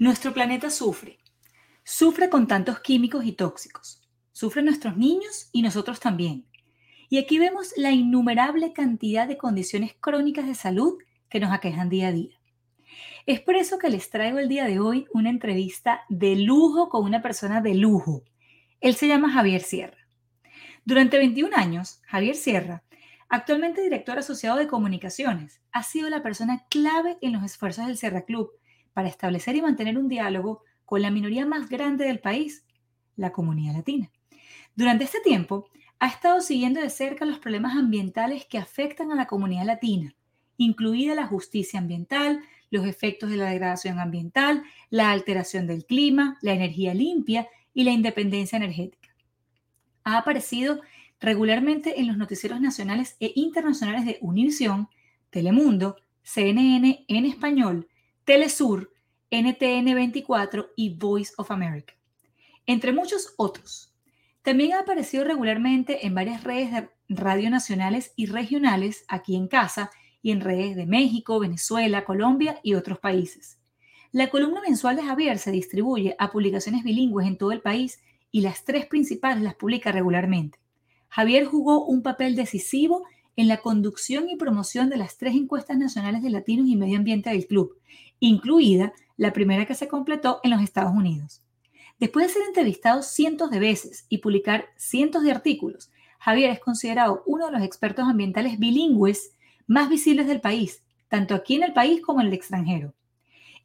Nuestro planeta sufre. Sufre con tantos químicos y tóxicos. Sufren nuestros niños y nosotros también. Y aquí vemos la innumerable cantidad de condiciones crónicas de salud que nos aquejan día a día. Es por eso que les traigo el día de hoy una entrevista de lujo con una persona de lujo. Él se llama Javier Sierra. Durante 21 años, Javier Sierra, actualmente director asociado de comunicaciones, ha sido la persona clave en los esfuerzos del Sierra Club para establecer y mantener un diálogo con la minoría más grande del país, la comunidad latina. Durante este tiempo, ha estado siguiendo de cerca los problemas ambientales que afectan a la comunidad latina, incluida la justicia ambiental, los efectos de la degradación ambiental, la alteración del clima, la energía limpia y la independencia energética. Ha aparecido regularmente en los noticieros nacionales e internacionales de Univision, Telemundo, CNN en español, Telesur, NTN 24 y Voice of America, entre muchos otros. También ha aparecido regularmente en varias redes de radio nacionales y regionales aquí en casa y en redes de México, Venezuela, Colombia y otros países. La columna mensual de Javier se distribuye a publicaciones bilingües en todo el país y las tres principales las publica regularmente. Javier jugó un papel decisivo en la conducción y promoción de las tres encuestas nacionales de latinos y medio ambiente del club, incluida la primera que se completó en los Estados Unidos. Después de ser entrevistado cientos de veces y publicar cientos de artículos, Javier es considerado uno de los expertos ambientales bilingües más visibles del país, tanto aquí en el país como en el extranjero.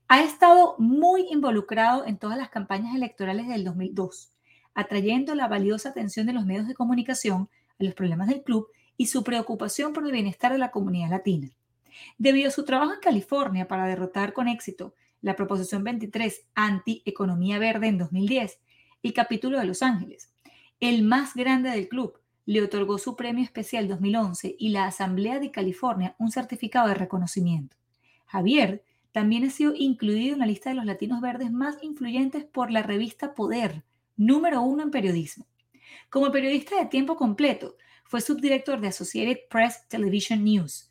Ha estado muy involucrado en todas las campañas electorales del 2002, atrayendo la valiosa atención de los medios de comunicación a los problemas del club y su preocupación por el bienestar de la comunidad latina. Debido a su trabajo en California para derrotar con éxito la Proposición 23 Anti-Economía Verde en 2010, el capítulo de Los Ángeles, el más grande del club, le otorgó su premio especial 2011 y la Asamblea de California un certificado de reconocimiento. Javier también ha sido incluido en la lista de los latinos verdes más influyentes por la revista Poder, número uno en periodismo. Como periodista de tiempo completo, fue subdirector de Associated Press Television News,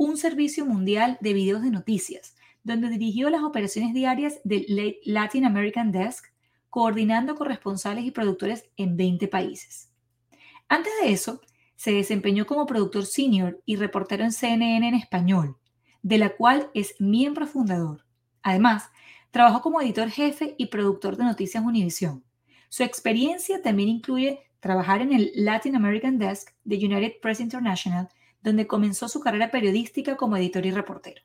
un servicio mundial de videos de noticias, donde dirigió las operaciones diarias del Latin American Desk, coordinando corresponsales y productores en 20 países. Antes de eso, se desempeñó como productor senior y reportero en CNN en español, de la cual es miembro fundador. Además, trabajó como editor jefe y productor de Noticias Univision. Su experiencia también incluye trabajar en el Latin American Desk de United Press International, donde comenzó su carrera periodística como editor y reportero.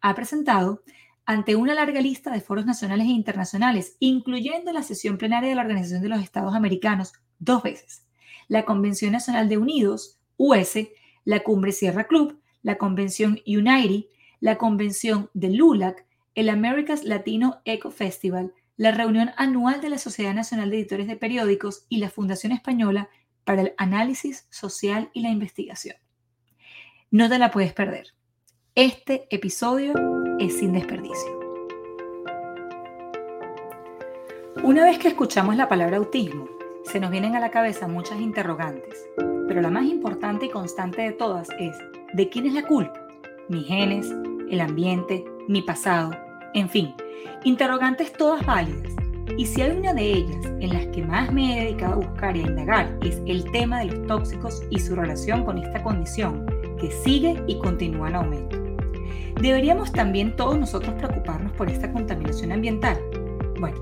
Ha presentado ante una larga lista de foros nacionales e internacionales, incluyendo la sesión plenaria de la Organización de los Estados Americanos dos veces, la Convención Nacional de Unidos, US, la Cumbre Sierra Club, la Convención United, la Convención de LULAC, el America's Latino Eco Festival, la reunión anual de la Sociedad Nacional de Editores de Periódicos y la Fundación Española para el Análisis Social y la Investigación. No te la puedes perder. Este episodio es sin desperdicio. Una vez que escuchamos la palabra autismo, se nos vienen a la cabeza muchas interrogantes, pero la más importante y constante de todas es, ¿de quién es la culpa? ¿Mis genes? ¿El ambiente? ¿Mi pasado? En fin, interrogantes todas válidas. Y si hay una de ellas en las que más me he dedicado a buscar y a indagar es el tema de los tóxicos y su relación con esta condición que sigue y continúa en aumento. ¿Deberíamos también todos nosotros preocuparnos por esta contaminación ambiental? Bueno,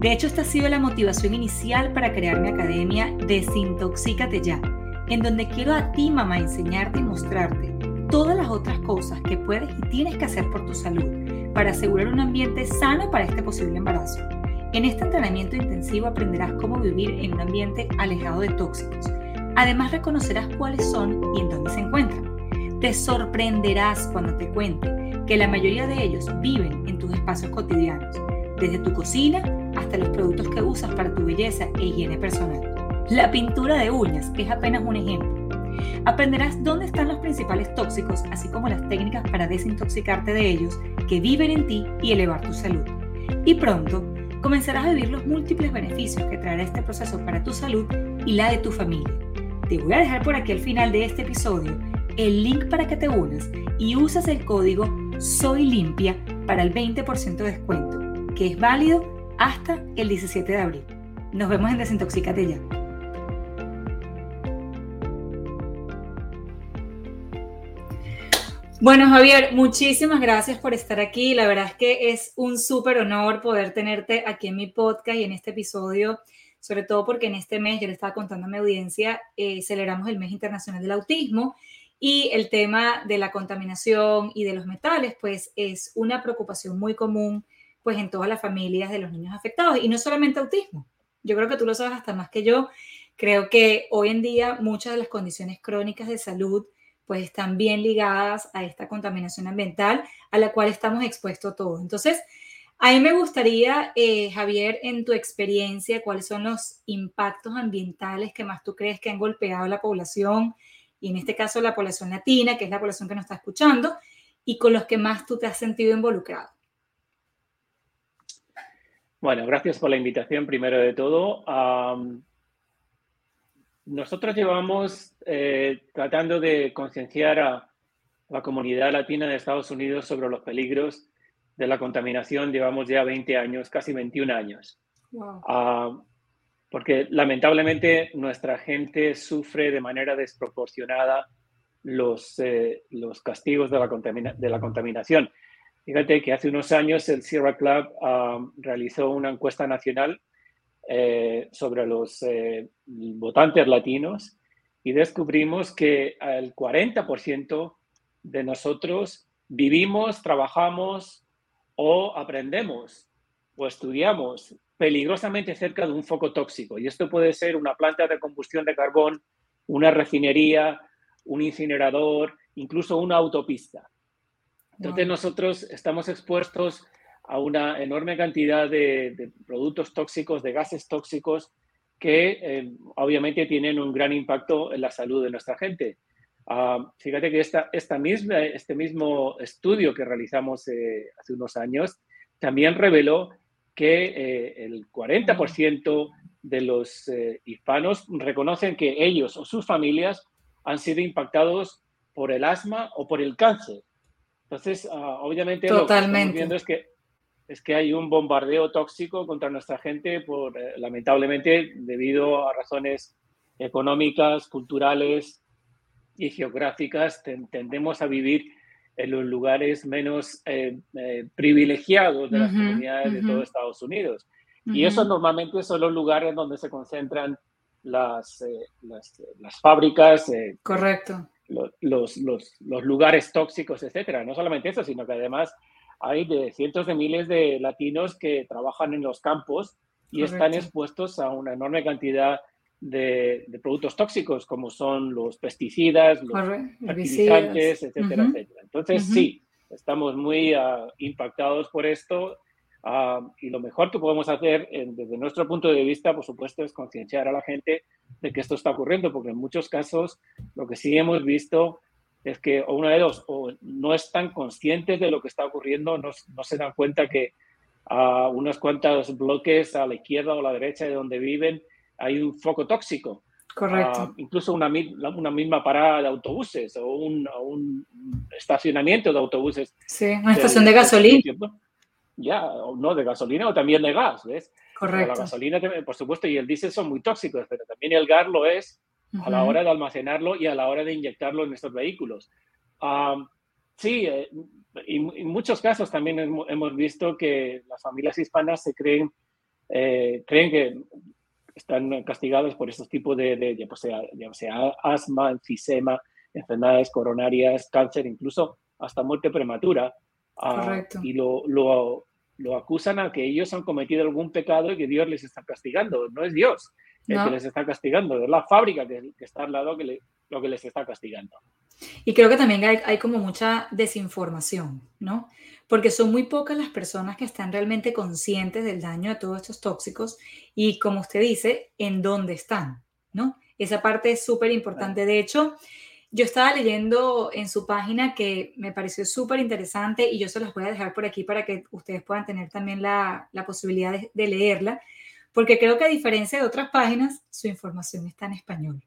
de hecho esta ha sido la motivación inicial para crear mi academia Desintoxícate Ya, en donde quiero a ti mamá enseñarte y mostrarte todas las otras cosas que puedes y tienes que hacer por tu salud para asegurar un ambiente sano para este posible embarazo. En este entrenamiento intensivo aprenderás cómo vivir en un ambiente alejado de tóxicos. Además reconocerás cuáles son y en dónde se encuentran. Te sorprenderás cuando te cuente que la mayoría de ellos viven en tus espacios cotidianos, desde tu cocina hasta los productos que usas para tu belleza e higiene personal. La pintura de uñas es apenas un ejemplo Aprenderás dónde están los principales tóxicos, así como las técnicas para desintoxicarte de ellos que viven en ti y elevar tu salud. Y pronto comenzarás a vivir los múltiples beneficios que traerá este proceso para tu salud y la de tu familia. Te voy a dejar por aquí al final de este episodio el link para que te unas y usas el código Soy Limpia para el 20% de descuento. que es válido hasta el 17 de abril. Nos vemos en Desintoxícate ya. Bueno, Javier, muchísimas gracias por estar aquí. La verdad es que es un súper honor poder tenerte aquí en mi podcast y en este episodio, sobre todo porque en este mes, yo le estaba contando a mi audiencia, eh, celebramos el Mes Internacional del Autismo y el tema de la contaminación y de los metales, pues es una preocupación muy común pues en todas las familias de los niños afectados y no solamente autismo. Yo creo que tú lo sabes hasta más que yo. Creo que hoy en día muchas de las condiciones crónicas de salud pues están bien ligadas a esta contaminación ambiental a la cual estamos expuestos todos. Entonces, a mí me gustaría, eh, Javier, en tu experiencia, cuáles son los impactos ambientales que más tú crees que han golpeado a la población, y en este caso la población latina, que es la población que nos está escuchando, y con los que más tú te has sentido involucrado. Bueno, gracias por la invitación, primero de todo. Nosotros llevamos eh, tratando de concienciar a la comunidad latina de Estados Unidos sobre los peligros de la contaminación. Llevamos ya 20 años, casi 21 años. Ah, porque lamentablemente nuestra gente sufre de manera desproporcionada los, eh, los castigos de la, de la contaminación. Fíjate que hace unos años el Sierra Club ah, realizó una encuesta nacional eh, sobre los eh, votantes latinos y descubrimos que el 40% de nosotros vivimos, trabajamos o aprendemos o estudiamos peligrosamente cerca de un foco tóxico. Y esto puede ser una planta de combustión de carbón, una refinería, un incinerador, incluso una autopista. Entonces nosotros estamos expuestos a una enorme cantidad de, productos tóxicos, de gases tóxicos, que eh, obviamente tienen un gran impacto en la salud de nuestra gente. Ah, fíjate que esta, esta misma, este mismo estudio que realizamos eh, hace unos años también reveló que eh, el 40% de los hispanos reconocen que ellos o sus familias han sido impactados por el asma o por el cáncer. Entonces, ah, obviamente lo que estamos viendo es que es que hay un bombardeo tóxico contra nuestra gente, por, eh, lamentablemente, debido a razones económicas, culturales y geográficas, tendemos a vivir en los lugares menos eh, eh, privilegiados de las comunidades de todo Estados Unidos. Y esos normalmente son los lugares donde se concentran las, las, las, fábricas. Correcto. Los, los, los, los, lugares tóxicos, etcétera. No solamente eso, sino que además hay de cientos de miles de latinos que trabajan en los campos y están expuestos a una enorme cantidad de, productos tóxicos, como son los pesticidas, los fertilizantes, etcétera, etcétera. Entonces, sí, estamos muy ah, impactados por esto ah, y lo mejor que podemos hacer desde nuestro punto de vista, por supuesto, es concienciar a la gente de que esto está ocurriendo, porque en muchos casos lo que sí hemos visto es que o una de dos, o no están conscientes de lo que está ocurriendo, no, no se dan cuenta que a unos cuantos bloques a la izquierda o a la derecha de donde viven hay un foco tóxico. Correcto. Ah, incluso una, una, misma parada de autobuses o un, un, estacionamiento de autobuses. Sí, una estación de, gasolina. Ya, o no, de gasolina o también de gas, ¿ves? Correcto. la gasolina, por supuesto, y el diésel son muy tóxicos, pero también el gas lo es a la hora de almacenarlo y a la hora de inyectarlo en estos vehículos. sí, eh, y en muchos casos también hemos visto que las familias hispanas se creen, eh, creen que están castigadas por estos tipos de, de ya, sea, sea asma, enfisema, enfermedades coronarias, cáncer, incluso hasta muerte prematura. Uh, y lo, lo, lo, acusan a que ellos han cometido algún pecado y que Dios les está castigando. No es Dios el que les está castigando, es la fábrica que, está al lado que lo que les está castigando. Y creo que también hay, hay, como mucha desinformación, ¿no? Porque son muy pocas las personas que están realmente conscientes del daño de todos estos tóxicos y, como usted dice, en dónde están, ¿no? Esa parte es súper importante. De hecho, yo estaba leyendo en su página que me pareció súper interesante y yo se las voy a dejar por aquí para que ustedes puedan tener también la, la posibilidad de, de leerla porque creo que a diferencia de otras páginas, su información está en español.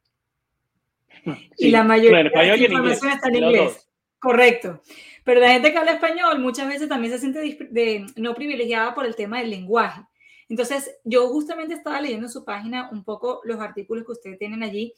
Y la mayoría de la información está en inglés. Correcto. Pero la gente que habla español muchas veces también se siente no privilegiada por el tema del lenguaje. Entonces, yo justamente estaba leyendo en su página un poco los artículos que ustedes tienen allí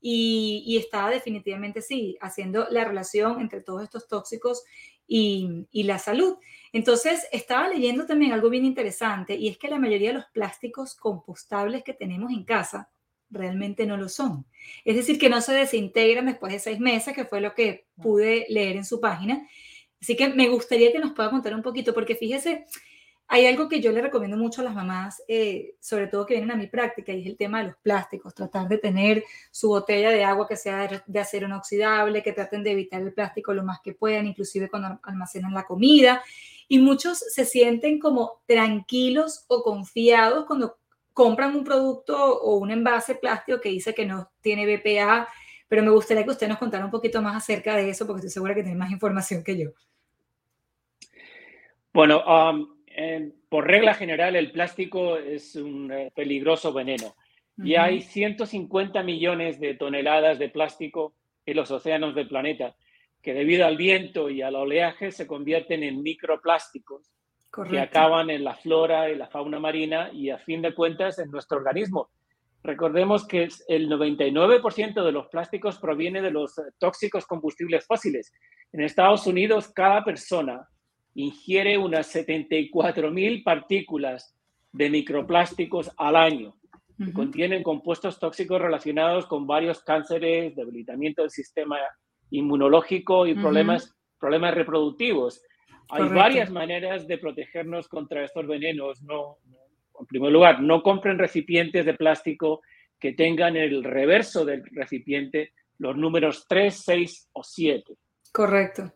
y, y estaba definitivamente, sí, haciendo la relación entre todos estos tóxicos y, y, la salud. Entonces, estaba leyendo también algo bien interesante y es que la mayoría de los plásticos compostables que tenemos en casa realmente no lo son. Es decir, que no se desintegran después de seis meses, que fue lo que pude leer en su página. Así que me gustaría que nos pueda contar un poquito, porque fíjese, hay algo que yo le recomiendo mucho a las mamás, eh, sobre todo que vienen a mi práctica, y es el tema de los plásticos. Tratar de tener su botella de agua que sea de acero inoxidable, que traten de evitar el plástico lo más que puedan, inclusive cuando almacenan la comida. Y muchos se sienten como tranquilos o confiados cuando compran un producto o un envase plástico que dice que no tiene BPA, pero me gustaría que usted nos contara un poquito más acerca de eso, porque estoy segura que tiene más información que yo. Bueno, um, por regla general, el plástico es un eh, peligroso veneno. Y hay 150 millones de toneladas de plástico en los océanos del planeta, que debido al viento y al oleaje se convierten en microplásticos que acaban en la flora y la fauna marina y a fin de cuentas en nuestro organismo. Recordemos que el 99% de los plásticos proviene de los tóxicos combustibles fósiles. En Estados Unidos, cada persona ingiere unas 74.000 partículas de microplásticos al año, que contienen compuestos tóxicos relacionados con varios cánceres, debilitamiento del sistema inmunológico y problemas, problemas reproductivos. Hay varias maneras de protegernos contra estos venenos. No, en primer lugar, no compren recipientes de plástico que tengan el reverso del recipiente los números 3, 6 o 7. Correcto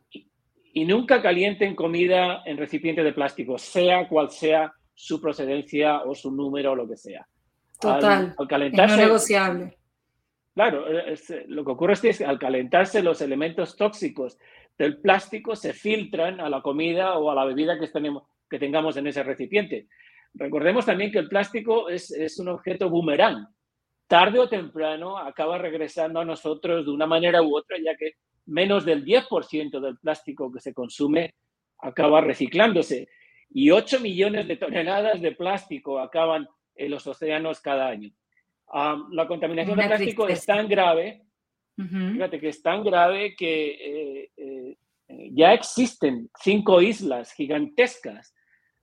y nunca calienten comida en recipiente de plástico, sea cual sea su procedencia o su número o lo que sea. Total. Al, calentarse, es no negociable. Claro, lo que ocurre es que al calentarse los elementos tóxicos del plástico se filtran a la comida o a la bebida que, tenemos, que tengamos en ese recipiente. Recordemos también que el plástico es, es un objeto boomerang. Tarde o temprano acaba regresando a nosotros de una manera u otra, ya que menos del 10% del plástico que se consume acaba reciclándose y 8 millones de toneladas de plástico acaban en los océanos cada año. la contaminación de plástico es tan grave, fíjate que es tan grave que eh, eh, ya existen cinco islas gigantescas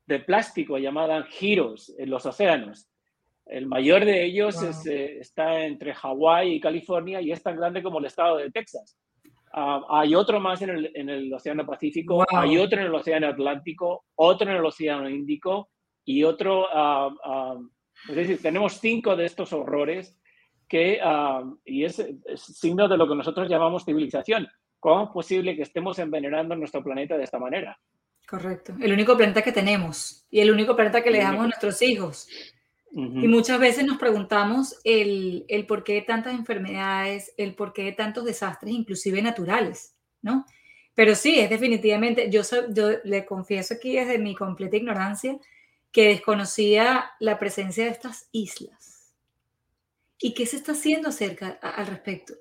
de plástico llamadas giros en los océanos. El mayor de ellos eh, está entre Hawái y California y es tan grande como el estado de Texas. Ah, hay otro más en el, en el Océano Pacífico, hay otro en el Océano Atlántico, otro en el Océano Índico y otro, ah, ah, es decir, tenemos cinco de estos horrores que, y es, signo de lo que nosotros llamamos civilización. ¿Cómo es posible que estemos envenenando nuestro planeta de esta manera? Correcto. El único planeta que tenemos y el único planeta que le damos a nuestros hijos. Y muchas veces nos preguntamos el, el porqué de tantas enfermedades, el porqué de tantos desastres, inclusive naturales, ¿no? Pero sí, es definitivamente, yo, yo le confieso aquí desde mi completa ignorancia que desconocía la presencia de estas islas. ¿Y qué se está haciendo acerca al respecto?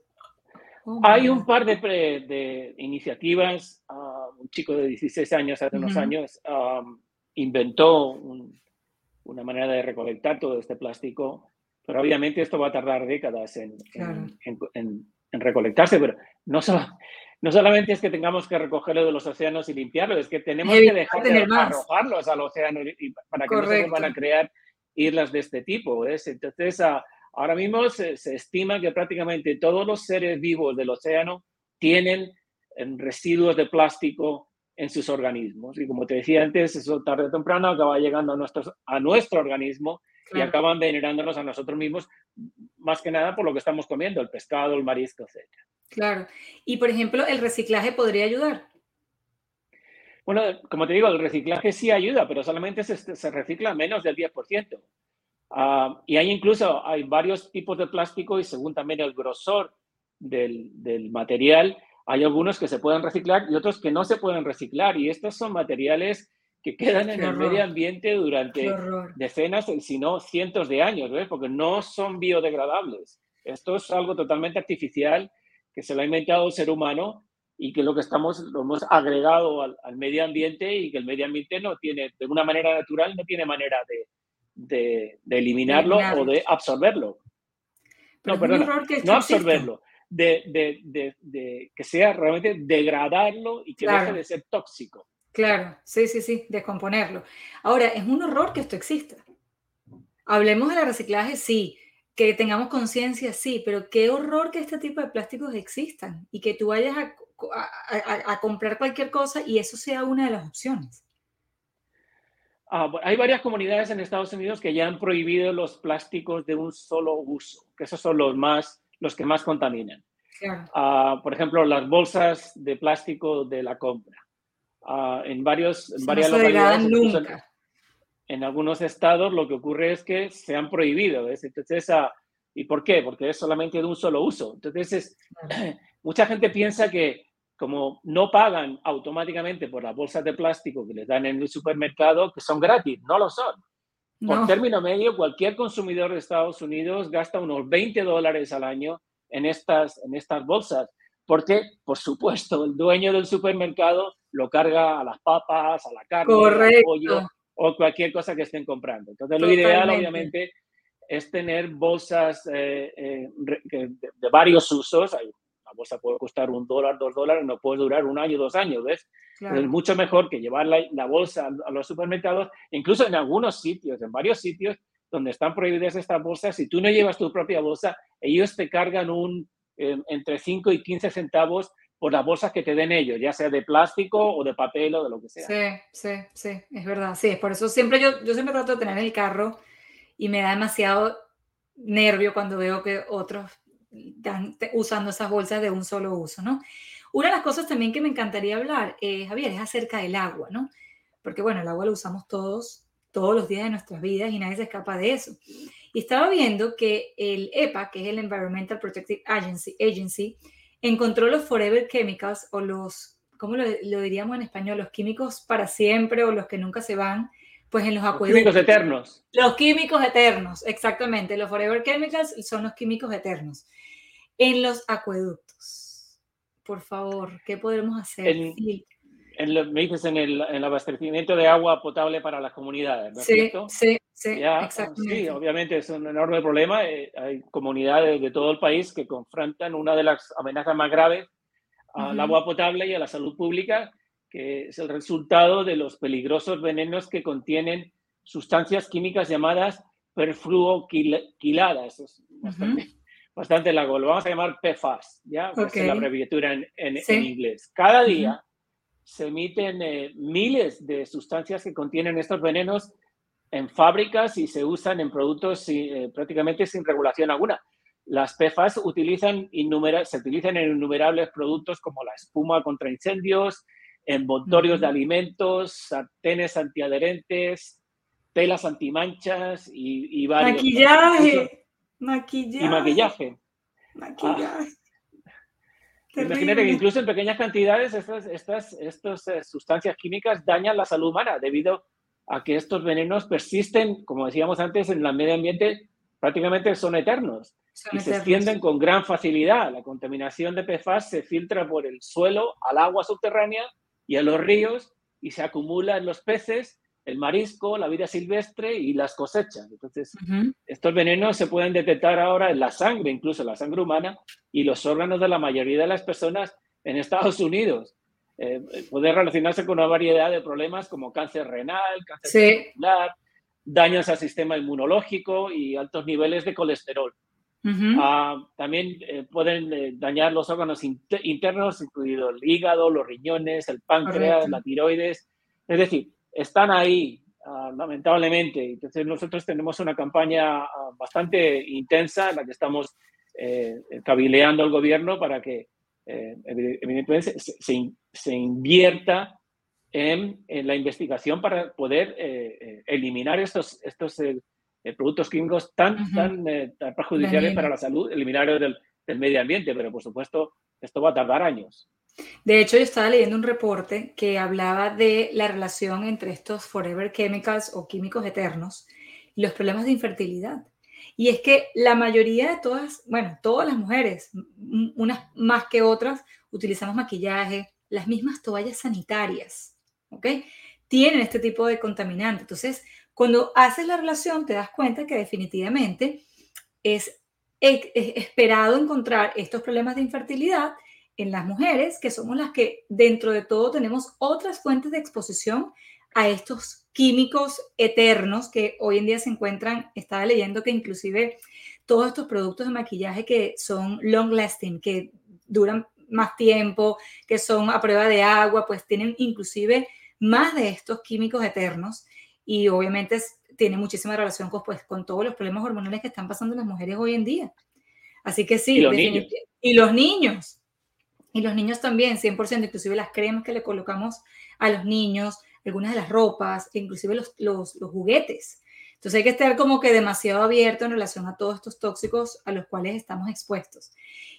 Oh, Hay un par de, de iniciativas. Ah, un chico de 16 años, hace unos años, inventó un, una manera de recolectar todo este plástico, pero obviamente esto va a tardar décadas en, en, recolectarse, pero no, solo, no solamente es que tengamos que recogerlo de los océanos y limpiarlo, es que tenemos que dejar de arrojarlos al océano y, para que no se van a crear islas de este tipo. Entonces, ahora mismo se, se, estima que prácticamente todos los seres vivos del océano tienen residuos de plástico en sus organismos. Y como te decía antes, eso tarde o temprano acaba llegando a, nuestros, a nuestro organismo y acaban venerándonos a nosotros mismos, más que nada por lo que estamos comiendo, el pescado, el marisco, etc. Claro. Y por ejemplo, ¿el reciclaje podría ayudar? Bueno, como te digo, el reciclaje sí ayuda, pero solamente se, se recicla menos del 10%. Ah, y hay incluso hay varios tipos de plástico y según también el grosor del, del material, hay algunos que se pueden reciclar y otros que no se pueden reciclar. Y estos son materiales que quedan en el medio ambiente durante decenas, si no cientos de años, ¿ves? porque no son biodegradables. Esto es algo totalmente artificial que se lo ha inventado el ser humano y que lo que estamos lo hemos agregado al, medio ambiente y que el medio ambiente no tiene, de una manera natural, no tiene manera de, de, eliminarlo o de absorberlo. no, perdón, no absorberlo, de, de, que sea realmente degradarlo y que deje de ser tóxico. Claro, sí, sí, sí, descomponerlo. Ahora, es un horror que esto exista. Hablemos de la reciclaje, sí, que tengamos conciencia, sí, pero qué horror que este tipo de plásticos existan y que tú vayas a, a, comprar cualquier cosa y eso sea una de las opciones. Ah, hay varias comunidades en Estados Unidos que ya han prohibido los plásticos de un solo uso, que esos son los más, los que más contaminan. Ah, por ejemplo, las bolsas de plástico de la compra. Ah, en varios, en varias localidades, En, algunos estados, lo que ocurre es que se han prohibido. Entonces, ¿y por qué? Porque es solamente de un solo uso. Entonces, mucha gente piensa que como no pagan automáticamente por las bolsas de plástico que les dan en el supermercado, que son gratis, no lo son. Por término medio, cualquier consumidor de Estados Unidos gasta unos 20 dólares al año en estas, en estas bolsas, porque, por supuesto, el dueño del supermercado lo carga a las papas, a la carne, al pollo o cualquier cosa que estén comprando. Entonces, lo ideal, obviamente, es tener bolsas eh, eh, de, varios usos. La bolsa puede costar un dólar, dos dólares, no puede durar un año, dos años, ¿ves? Es mucho mejor que llevar la, bolsa a los supermercados, incluso en algunos sitios, en varios sitios donde están prohibidas estas bolsas, si tú no llevas tu propia bolsa, ellos te cargan un eh, entre 5 y 15 centavos por las bolsas que te den ellos, ya sea de plástico o de papel o de lo que sea. Sí, sí, sí, es verdad. Sí, por eso siempre yo, yo siempre trato de tener el carro y me da demasiado nervio cuando veo que otros están usando esas bolsas de un solo uso, ¿no? Una de las cosas también que me encantaría hablar, eh, Javier, es acerca del agua, ¿no? Porque bueno, el agua lo usamos todos, todos los días de nuestras vidas y nadie se escapa de eso. Y estaba viendo que el EPA, que es el Environmental Protective Agency, Agency encontró los forever chemicals o los, ¿cómo lo, diríamos en español? Los químicos para siempre o los que nunca se van, pues en los acueductos. Los químicos eternos. Los químicos eternos, exactamente. Los forever chemicals son los químicos eternos. En los acueductos, por favor, ¿qué podemos hacer? En, me dices en el, abastecimiento de agua potable para las comunidades, ¿no es sí, Sí, sí, exactamente. Sí, obviamente es un enorme problema. Eh, hay comunidades de todo el país que confrontan una de las amenazas más graves al agua potable y a la salud pública, que es el resultado de los peligrosos venenos que contienen sustancias químicas llamadas perfluoquiladas. Es bastante, largo. Lo vamos a llamar PFAS, ¿ya? Es la abreviatura en, en inglés. Cada día se emiten eh, miles de sustancias que contienen estos venenos en fábricas y se usan en productos eh, prácticamente sin regulación alguna. Las PFAS utilizan se utilizan en innumerables productos como la espuma contra incendios, envoltorios de alimentos, sartenes antiadherentes, telas antimanchas y, y varios. Maquillaje. Maquillaje. Y maquillaje. Maquillaje. Imagínate que incluso en pequeñas cantidades estas, estas, estas eh, sustancias químicas dañan la salud humana debido a que estos venenos persisten, como decíamos antes, en el medio ambiente prácticamente son eternos y se extienden con gran facilidad. La contaminación de PFAS se filtra por el suelo al agua subterránea y a los ríos y se acumula en los peces el marisco, la vida silvestre y las cosechas. Entonces, estos venenos se pueden detectar ahora en la sangre, incluso en la sangre humana, y los órganos de la mayoría de las personas en Estados Unidos. Eh, puede relacionarse con una variedad de problemas como cáncer renal, cáncer celular, daños al sistema inmunológico y altos niveles de colesterol. Ah, también eh, pueden eh, dañar los órganos internos, incluido el hígado, los riñones, el páncreas, la tiroides. Es decir, están ahí, ah, lamentablemente. Entonces nosotros tenemos una campaña ah, bastante intensa en la que estamos eh, cabileando al gobierno para que eh, evidentemente se, se, invierta en, en, la investigación para poder eh, eh, eliminar estos, estos productos químicos tan, tan, tan, perjudiciales para la salud, eliminarlos del, del medio ambiente, pero por supuesto esto va a tardar años. De hecho, yo estaba leyendo un reporte que hablaba de la relación entre estos forever chemicals o químicos eternos y los problemas de infertilidad. Y es que la mayoría de todas, bueno, todas las mujeres, unas más que otras, utilizamos maquillaje, las mismas toallas sanitarias, ¿ok? Tienen este tipo de contaminante. Entonces, cuando haces la relación, te das cuenta que definitivamente es, esperado encontrar estos problemas de infertilidad en las mujeres, que somos las que dentro de todo tenemos otras fuentes de exposición a estos químicos eternos que hoy en día se encuentran, estaba leyendo que inclusive todos estos productos de maquillaje que son long lasting, que duran más tiempo, que son a prueba de agua, pues tienen inclusive más de estos químicos eternos y obviamente tiene muchísima relación con, pues, con todos los problemas hormonales que están pasando las mujeres hoy en día. Así que sí, y los niños. Y los niños. Y los niños también, 100%, inclusive las cremas que le colocamos a los niños, algunas de las ropas, inclusive los, los, los juguetes. Entonces hay que estar como que demasiado abierto en relación a todos estos tóxicos a los cuales estamos expuestos.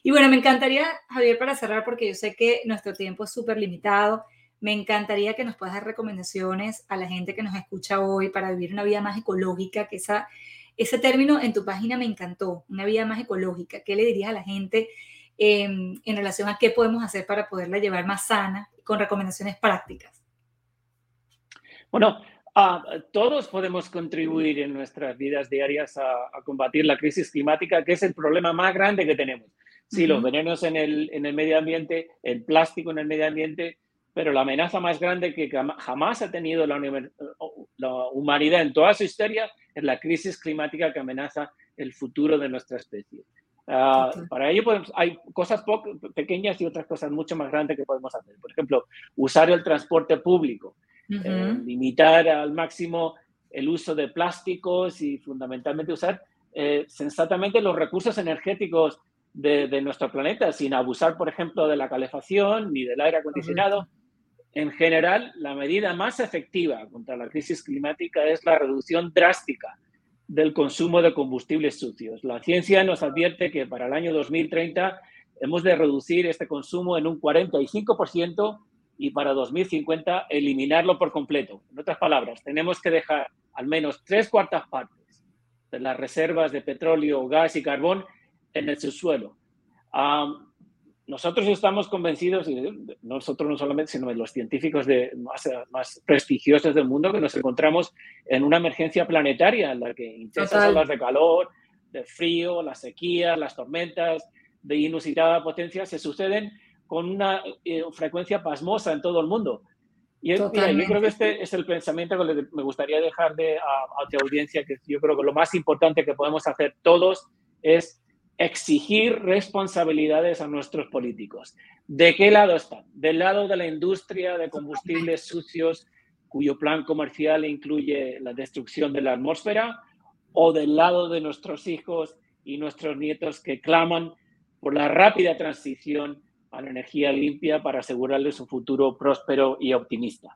Y bueno, me encantaría, Javier, para cerrar, porque yo sé que nuestro tiempo es súper limitado, me encantaría que nos puedas dar recomendaciones a la gente que nos escucha hoy para vivir una vida más ecológica, que esa, ese término en tu página me encantó, una vida más ecológica. ¿Qué le dirías a la gente em, en relación a qué podemos hacer para poderla llevar más sana, con recomendaciones prácticas? Bueno, Ah, todos podemos contribuir en nuestras vidas diarias a, combatir la crisis climática, que es el problema más grande que tenemos. Sí, los venenos en el, en el medio ambiente, el plástico en el medio ambiente, pero la amenaza más grande que jamás ha tenido la, la, humanidad en toda su historia es la crisis climática que amenaza el futuro de nuestra especie. Ah, para ello hay cosas pequeñas y otras cosas mucho más grandes que podemos hacer. Por ejemplo, usar el transporte público. Eh, limitar al máximo el uso de plásticos y fundamentalmente usar eh, sensatamente los recursos energéticos de, nuestro planeta, sin abusar, por ejemplo, de la calefacción ni del aire acondicionado. En general, la medida más efectiva contra la crisis climática es la reducción drástica del consumo de combustibles sucios. La ciencia nos advierte que para el año 2030 hemos de reducir este consumo en un 45% y para 2050 eliminarlo por completo. En otras palabras, tenemos que dejar al menos tres cuartas partes de las reservas de petróleo, gas y carbón en el subsuelo. Nosotros estamos convencidos, nosotros no solamente, sino los científicos de, más, más, prestigiosos del mundo, que nos encontramos en una emergencia planetaria en la que intensas olas de calor, de frío, las sequías, las tormentas de inusitada potencia se suceden con una eh, frecuencia pasmosa en todo el mundo. Y yo creo que este es el pensamiento que me gustaría dejar de, a, a tu audiencia, que yo creo que lo más importante que podemos hacer todos es exigir responsabilidades a nuestros políticos. ¿De qué lado están? ¿Del lado de la industria de combustibles sucios, cuyo plan comercial incluye la destrucción de la atmósfera? ¿O del lado de nuestros hijos y nuestros nietos que claman por la rápida transición a la energía limpia para asegurarles un futuro próspero y optimista.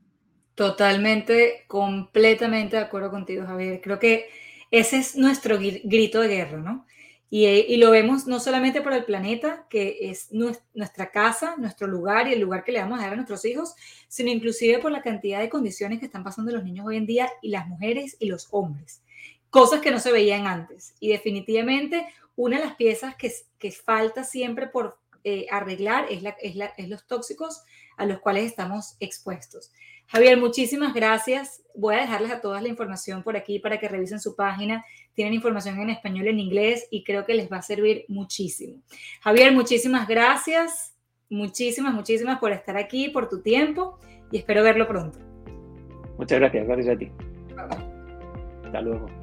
Totalmente, completamente de acuerdo contigo, Javier. Creo que ese es nuestro grito de guerra, ¿no? Y, y, lo vemos no solamente por el planeta, que es nuestra casa, nuestro lugar y el lugar que le vamos a dar a nuestros hijos, sino inclusive por la cantidad de condiciones que están pasando los niños hoy en día y las mujeres y los hombres. Cosas que no se veían antes. Y definitivamente una de las piezas que, que falta siempre por eh, arreglar es, es, los tóxicos a los cuales estamos expuestos. Javier, muchísimas gracias. Voy a dejarles a todas la información por aquí para que revisen su página. Tienen información en español, en inglés y creo que les va a servir muchísimo. Javier, muchísimas gracias. Muchísimas, muchísimas por estar aquí, por tu tiempo y espero verlo pronto. Muchas gracias. Gracias a ti. Hasta luego.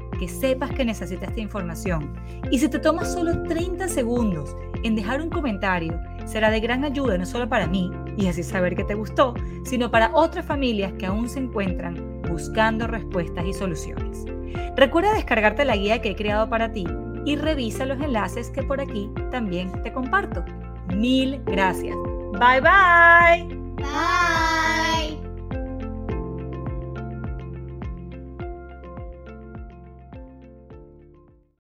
que sepas que necesitas esta información. Y si te tomas solo 30 segundos en dejar un comentario, será de gran ayuda no solo para mí y así saber que te gustó, sino para otras familias que aún se encuentran buscando respuestas y soluciones. Recuerda descargarte la guía que he creado para ti y revisa los enlaces que por aquí también te comparto. Mil gracias. Bye bye. Bye.